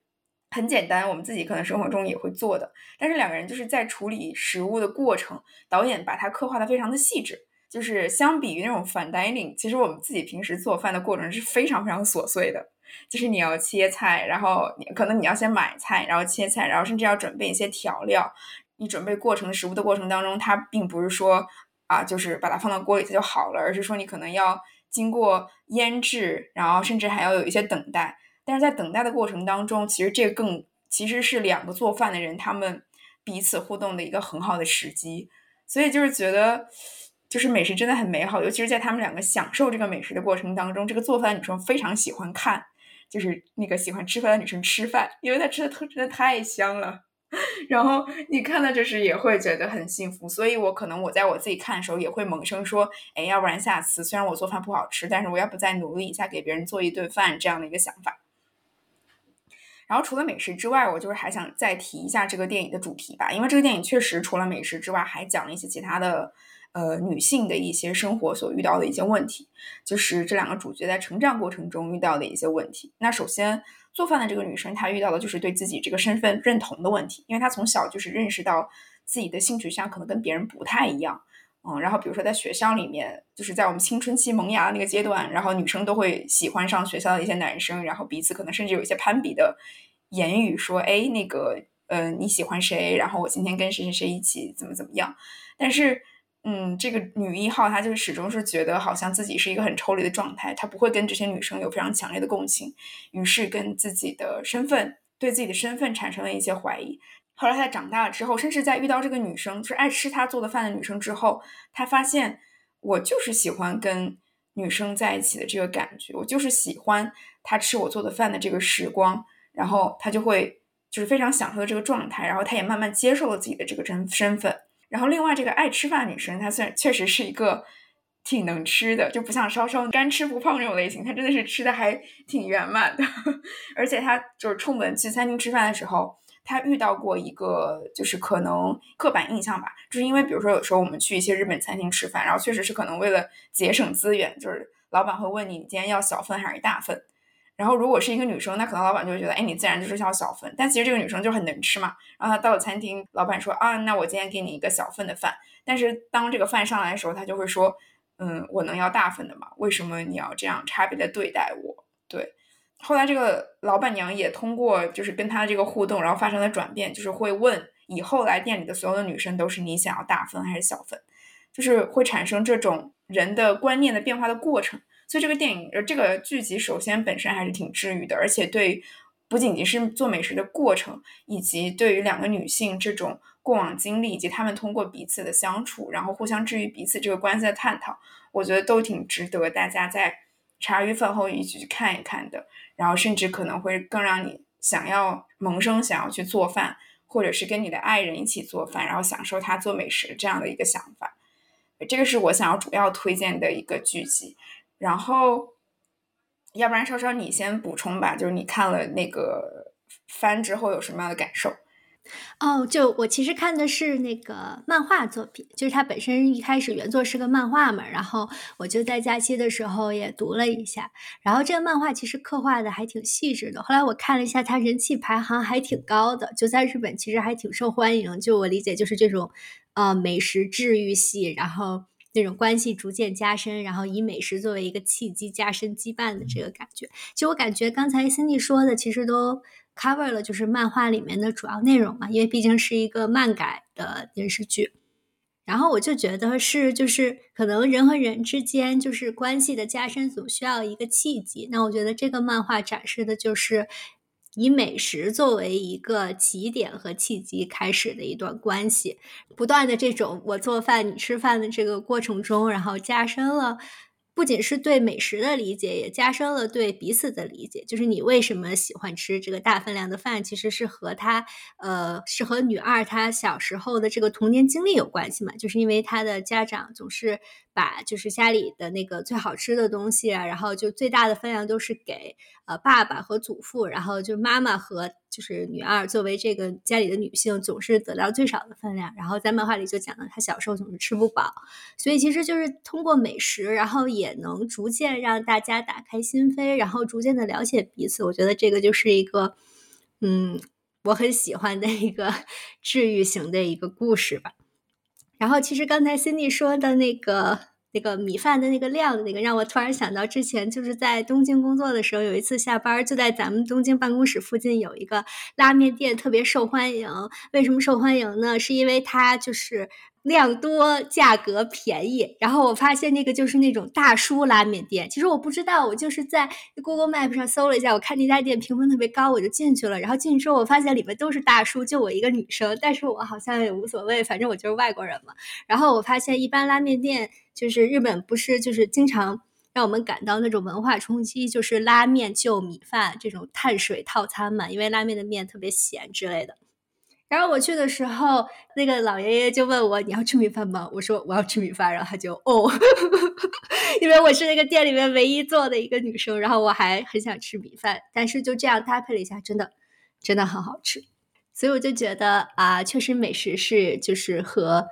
很简单，我们自己可能生活中也会做的。但是两个人就是在处理食物的过程，导演把它刻画的非常的细致，就是相比于那种 fine dining，其实我们自己平时做饭的过程是非常非常琐碎的。就是你要切菜，然后可能你要先买菜，然后切菜，然后甚至要准备一些调料。你准备过程食物的过程当中，它并不是说啊，就是把它放到锅里它就好了，而是说你可能要经过腌制，然后甚至还要有一些等待。但是在等待的过程当中，其实这更其实是两个做饭的人他们彼此互动的一个很好的时机。所以就是觉得，就是美食真的很美好，尤其是在他们两个享受这个美食的过程当中，这个做饭的女生非常喜欢看。就是那个喜欢吃饭的女生吃饭，因为她吃的特真的太香了。(laughs) 然后你看到就是也会觉得很幸福，所以我可能我在我自己看的时候也会萌生说，哎，要不然下次虽然我做饭不好吃，但是我要不再努力一下给别人做一顿饭这样的一个想法。然后除了美食之外，我就是还想再提一下这个电影的主题吧，因为这个电影确实除了美食之外，还讲了一些其他的。呃，女性的一些生活所遇到的一些问题，就是这两个主角在成长过程中遇到的一些问题。那首先，做饭的这个女生，她遇到的就是对自己这个身份认同的问题，因为她从小就是认识到自己的性取向可能跟别人不太一样。嗯，然后比如说在学校里面，就是在我们青春期萌芽的那个阶段，然后女生都会喜欢上学校的一些男生，然后彼此可能甚至有一些攀比的言语，说，哎，那个，呃，你喜欢谁？然后我今天跟谁谁谁一起怎么怎么样？但是，嗯，这个女一号她就是始终是觉得好像自己是一个很抽离的状态，她不会跟这些女生有非常强烈的共情，于是跟自己的身份对自己的身份产生了一些怀疑。后来她长大了之后，甚至在遇到这个女生，就是爱吃她做的饭的女生之后，她发现我就是喜欢跟女生在一起的这个感觉，我就是喜欢她吃我做的饭的这个时光，然后她就会就是非常享受的这个状态，然后她也慢慢接受了自己的这个身身份。然后另外这个爱吃饭女生，她虽然确实是一个挺能吃的，就不像稍稍干吃不胖这种类型，她真的是吃的还挺圆满的，(laughs) 而且她就是出门去餐厅吃饭的时候。她遇到过一个，就是可能刻板印象吧，就是因为比如说有时候我们去一些日本餐厅吃饭，然后确实是可能为了节省资源，就是老板会问你你今天要小份还是大份，然后如果是一个女生，那可能老板就会觉得，哎，你自然就是要小份，但其实这个女生就很能吃嘛，然后她到了餐厅，老板说啊，那我今天给你一个小份的饭，但是当这个饭上来的时候，她就会说，嗯，我能要大份的吗？为什么你要这样差别的对待我？对。后来，这个老板娘也通过就是跟他这个互动，然后发生了转变，就是会问以后来店里的所有的女生都是你想要大份还是小份，就是会产生这种人的观念的变化的过程。所以这个电影呃这个剧集首先本身还是挺治愈的，而且对不仅仅是做美食的过程，以及对于两个女性这种过往经历以及她们通过彼此的相处，然后互相治愈彼此这个关系的探讨，我觉得都挺值得大家在茶余饭后一起去看一看的。然后甚至可能会更让你想要萌生想要去做饭，或者是跟你的爱人一起做饭，然后享受他做美食这样的一个想法。这个是我想要主要推荐的一个剧集。然后，要不然稍稍你先补充吧，就是你看了那个番之后有什么样的感受？哦，就我其实看的是那个漫画作品，就是它本身一开始原作是个漫画嘛，然后我就在假期的时候也读了一下，然后这个漫画其实刻画的还挺细致的。后来我看了一下，它人气排行还挺高的，就在日本其实还挺受欢迎。就我理解，就是这种呃美食治愈系，然后那种关系逐渐加深，然后以美食作为一个契机加深羁绊的这个感觉。就我感觉刚才 Cindy 说的，其实都。cover 了就是漫画里面的主要内容嘛，因为毕竟是一个漫改的电视剧，然后我就觉得是就是可能人和人之间就是关系的加深总需要一个契机，那我觉得这个漫画展示的就是以美食作为一个起点和契机开始的一段关系，不断的这种我做饭你吃饭的这个过程中，然后加深了。不仅是对美食的理解，也加深了对彼此的理解。就是你为什么喜欢吃这个大分量的饭，其实是和他，呃，是和女二她小时候的这个童年经历有关系嘛？就是因为她的家长总是。把就是家里的那个最好吃的东西啊，然后就最大的分量都是给呃爸爸和祖父，然后就妈妈和就是女二作为这个家里的女性，总是得到最少的分量。然后在漫画里就讲了她小时候总是吃不饱，所以其实就是通过美食，然后也能逐渐让大家打开心扉，然后逐渐的了解彼此。我觉得这个就是一个嗯我很喜欢的一个治愈型的一个故事吧。然后，其实刚才 Cindy 说的那个那个米饭的那个量那个，让我突然想到之前就是在东京工作的时候，有一次下班就在咱们东京办公室附近有一个拉面店特别受欢迎。为什么受欢迎呢？是因为它就是。量多价格便宜，然后我发现那个就是那种大叔拉面店。其实我不知道，我就是在 Google Map 上搜了一下，我看那家店评分特别高，我就进去了。然后进去之后，我发现里面都是大叔，就我一个女生。但是我好像也无所谓，反正我就是外国人嘛。然后我发现一般拉面店就是日本不是就是经常让我们感到那种文化冲击，就是拉面就米饭这种碳水套餐嘛，因为拉面的面特别咸之类的。然后我去的时候，那个老爷爷就问我：“你要吃米饭吗？”我说：“我要吃米饭。”然后他就哦，(laughs) 因为我是那个店里面唯一做的一个女生，然后我还很想吃米饭，但是就这样搭配了一下，真的真的很好吃。所以我就觉得啊，确实美食是就是和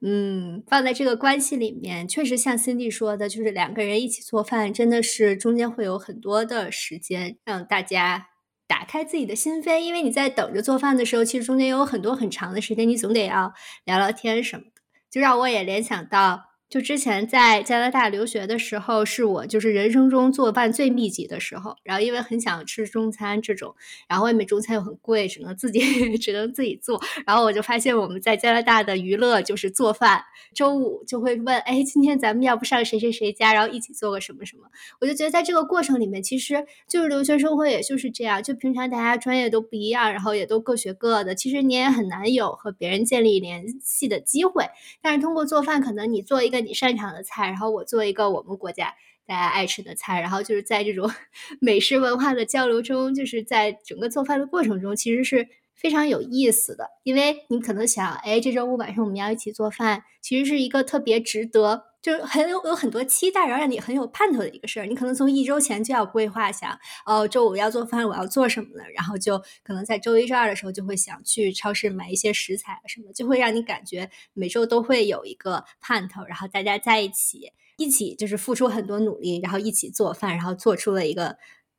嗯放在这个关系里面，确实像 Cindy 说的，就是两个人一起做饭，真的是中间会有很多的时间让大家。打开自己的心扉，因为你在等着做饭的时候，其实中间有很多很长的时间，你总得要聊聊天什么的。就让我也联想到。就之前在加拿大留学的时候，是我就是人生中做饭最密集的时候。然后因为很想吃中餐这种，然后外面中餐又很贵，只能自己 (laughs) 只能自己做。然后我就发现我们在加拿大的娱乐就是做饭。周五就会问，哎，今天咱们要不上谁谁谁家，然后一起做个什么什么？我就觉得在这个过程里面，其实就是留学生活也就是这样。就平常大家专业都不一样，然后也都各学各的，其实你也很难有和别人建立联系的机会。但是通过做饭，可能你做一个。你擅长的菜，然后我做一个我们国家大家爱吃的菜，然后就是在这种 (laughs) 美食文化的交流中，就是在整个做饭的过程中，其实是非常有意思的。因为你可能想，哎，这周五晚上我们要一起做饭，其实是一个特别值得，就是很有有很多期待，然后让你很有盼头的一个事儿。你可能从一周前就要规划，想哦，周五要做饭，我要做什么呢？然后就可能在周一、周二的时候就会想去超市买一些食材什么，就会让你感觉每周都会有一个盼头，然后大家在一起，一起就是付出很多努力，然后一起做饭，然后做出了一个。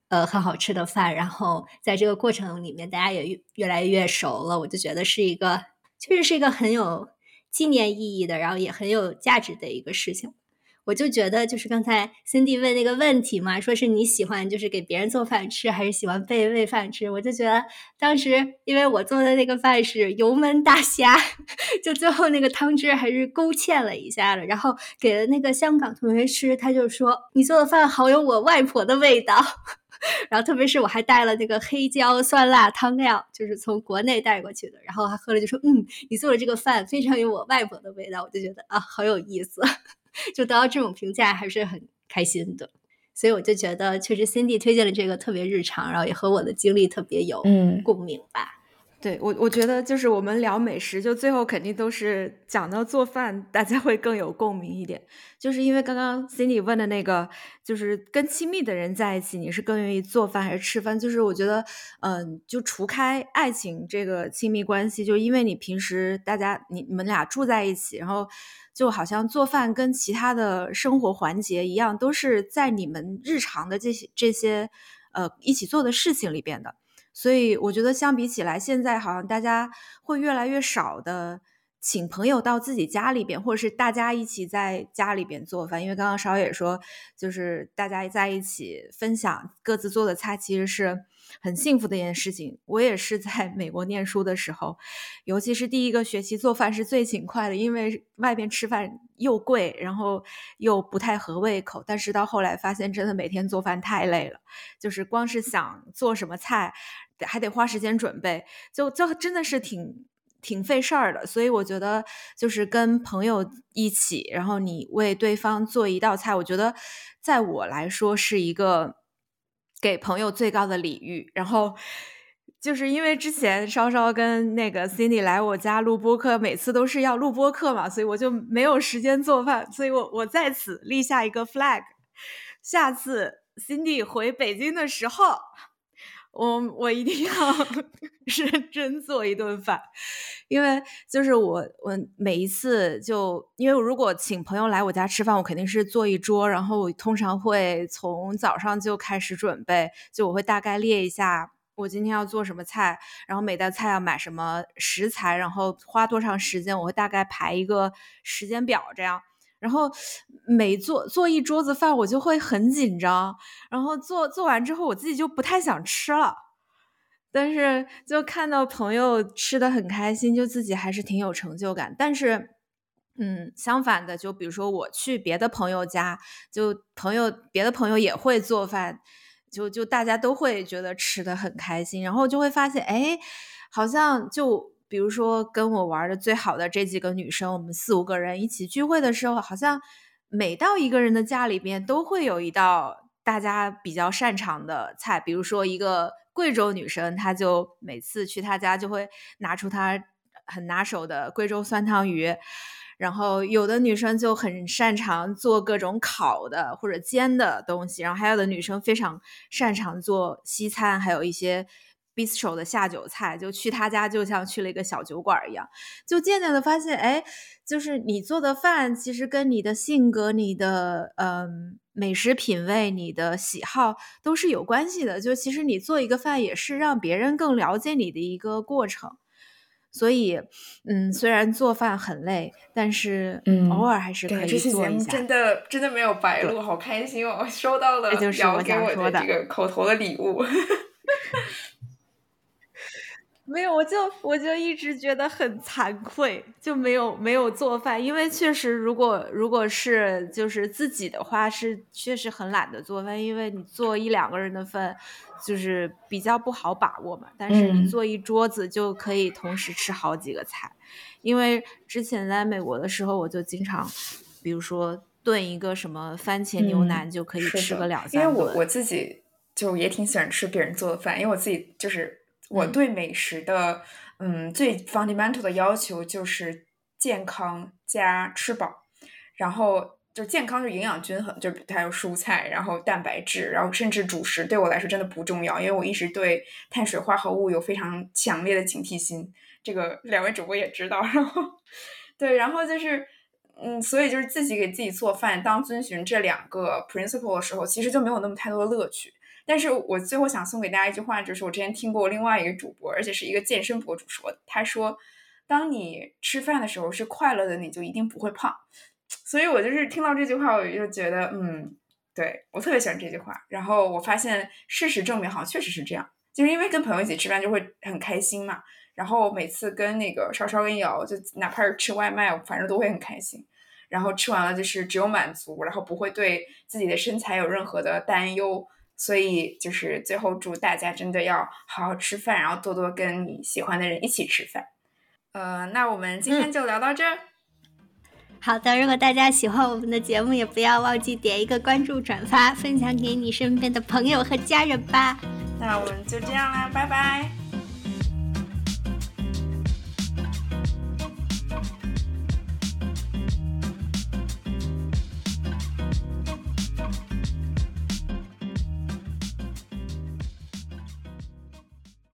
呃，很好吃的饭，然后在这个过程里面，大家也越来越熟了。我就觉得是一个，确实是一个很有纪念意义的，然后也很有价值的一个事情。我就觉得，就是刚才 Cindy 问那个问题嘛，说是你喜欢就是给别人做饭吃，还是喜欢被喂饭吃？我就觉得当时因为我做的那个饭是油焖大虾，(laughs) 就最后那个汤汁还是勾芡了一下的，然后给了那个香港同学吃，他就说你做的饭好有我外婆的味道。(laughs) 然后，特别是我还带了那个黑椒酸辣汤料，就是从国内带过去的。然后还喝了就说：“嗯，你做的这个饭非常有我外婆的味道。”我就觉得啊，好有意思，(laughs) 就得到这种评价还是很开心的。所以我就觉得，确实 Cindy 推荐的这个特别日常，然后也和我的经历特别有共鸣吧。对我，我觉得就是我们聊美食，就最后肯定都是讲到做饭，大家会更有共鸣一点。就是因为刚刚 Cindy 问的那个，就是跟亲密的人在一起，你是更愿意做饭还是吃饭？就是我觉得，嗯，就除开爱情这个亲密关系，就因为你平时大家你你们俩住在一起，然后就好像做饭跟其他的生活环节一样，都是在你们日常的这些这些呃一起做的事情里边的。所以我觉得，相比起来，现在好像大家会越来越少的请朋友到自己家里边，或者是大家一起在家里边做饭。因为刚刚少野说，就是大家在一起分享各自做的菜，其实是很幸福的一件事情。我也是在美国念书的时候，尤其是第一个学期做饭是最勤快的，因为外边吃饭又贵，然后又不太合胃口。但是到后来发现，真的每天做饭太累了，就是光是想做什么菜。还得花时间准备，就就真的是挺挺费事儿的。所以我觉得，就是跟朋友一起，然后你为对方做一道菜，我觉得在我来说是一个给朋友最高的礼遇。然后就是因为之前稍稍跟那个 Cindy 来我家录播课，每次都是要录播课嘛，所以我就没有时间做饭。所以我我在此立下一个 flag，下次 Cindy 回北京的时候。我我一定要 (laughs) 认真做一顿饭，因为就是我我每一次就因为如果请朋友来我家吃饭，我肯定是做一桌，然后我通常会从早上就开始准备，就我会大概列一下我今天要做什么菜，然后每道菜要买什么食材，然后花多长时间，我会大概排一个时间表这样。然后每做做一桌子饭，我就会很紧张。然后做做完之后，我自己就不太想吃了。但是就看到朋友吃的很开心，就自己还是挺有成就感。但是，嗯，相反的，就比如说我去别的朋友家，就朋友别的朋友也会做饭，就就大家都会觉得吃的很开心。然后就会发现，哎，好像就。比如说，跟我玩的最好的这几个女生，我们四五个人一起聚会的时候，好像每到一个人的家里边，都会有一道大家比较擅长的菜。比如说，一个贵州女生，她就每次去她家就会拿出她很拿手的贵州酸汤鱼。然后，有的女生就很擅长做各种烤的或者煎的东西，然后还有的女生非常擅长做西餐，还有一些。Bistro 的下酒菜，就去他家就像去了一个小酒馆一样，就渐渐的发现，哎，就是你做的饭其实跟你的性格、你的嗯美食品味、你的喜好都是有关系的。就其实你做一个饭也是让别人更了解你的一个过程。所以，嗯，虽然做饭很累，但是嗯偶尔还是可以做一下。真的真的没有白录，好开心哦！收到了就是我给我的这个口头的礼物。(laughs) 没有，我就我就一直觉得很惭愧，就没有没有做饭，因为确实，如果如果是就是自己的话，是确实很懒得做饭，因为你做一两个人的饭，就是比较不好把握嘛。但是你做一桌子就可以同时吃好几个菜，因为之前在美国的时候，我就经常，比如说炖一个什么番茄牛腩就可以吃个两三顿。因为我我自己就也挺喜欢吃别人做的饭，因为我自己就是。我对美食的，嗯，最 fundamental 的要求就是健康加吃饱，然后就健康是营养均衡，就它有蔬菜，然后蛋白质，然后甚至主食对我来说真的不重要，因为我一直对碳水化合物有非常强烈的警惕心，这个两位主播也知道，然后对，然后就是，嗯，所以就是自己给自己做饭，当遵循这两个 principle 的时候，其实就没有那么太多的乐趣。但是我最后想送给大家一句话，就是我之前听过另外一个主播，而且是一个健身博主说的。他说：“当你吃饭的时候是快乐的，你就一定不会胖。”所以，我就是听到这句话，我就觉得，嗯，对我特别喜欢这句话。然后我发现事实证明，好像确实是这样。就是因为跟朋友一起吃饭就会很开心嘛。然后每次跟那个稍稍跟瑶，就哪怕是吃外卖，反正都会很开心。然后吃完了就是只有满足，然后不会对自己的身材有任何的担忧。所以就是最后祝大家真的要好好吃饭，然后多多跟你喜欢的人一起吃饭。呃，那我们今天就聊到这儿。好的，如果大家喜欢我们的节目，也不要忘记点一个关注、转发、分享给你身边的朋友和家人吧。那我们就这样啦，拜拜。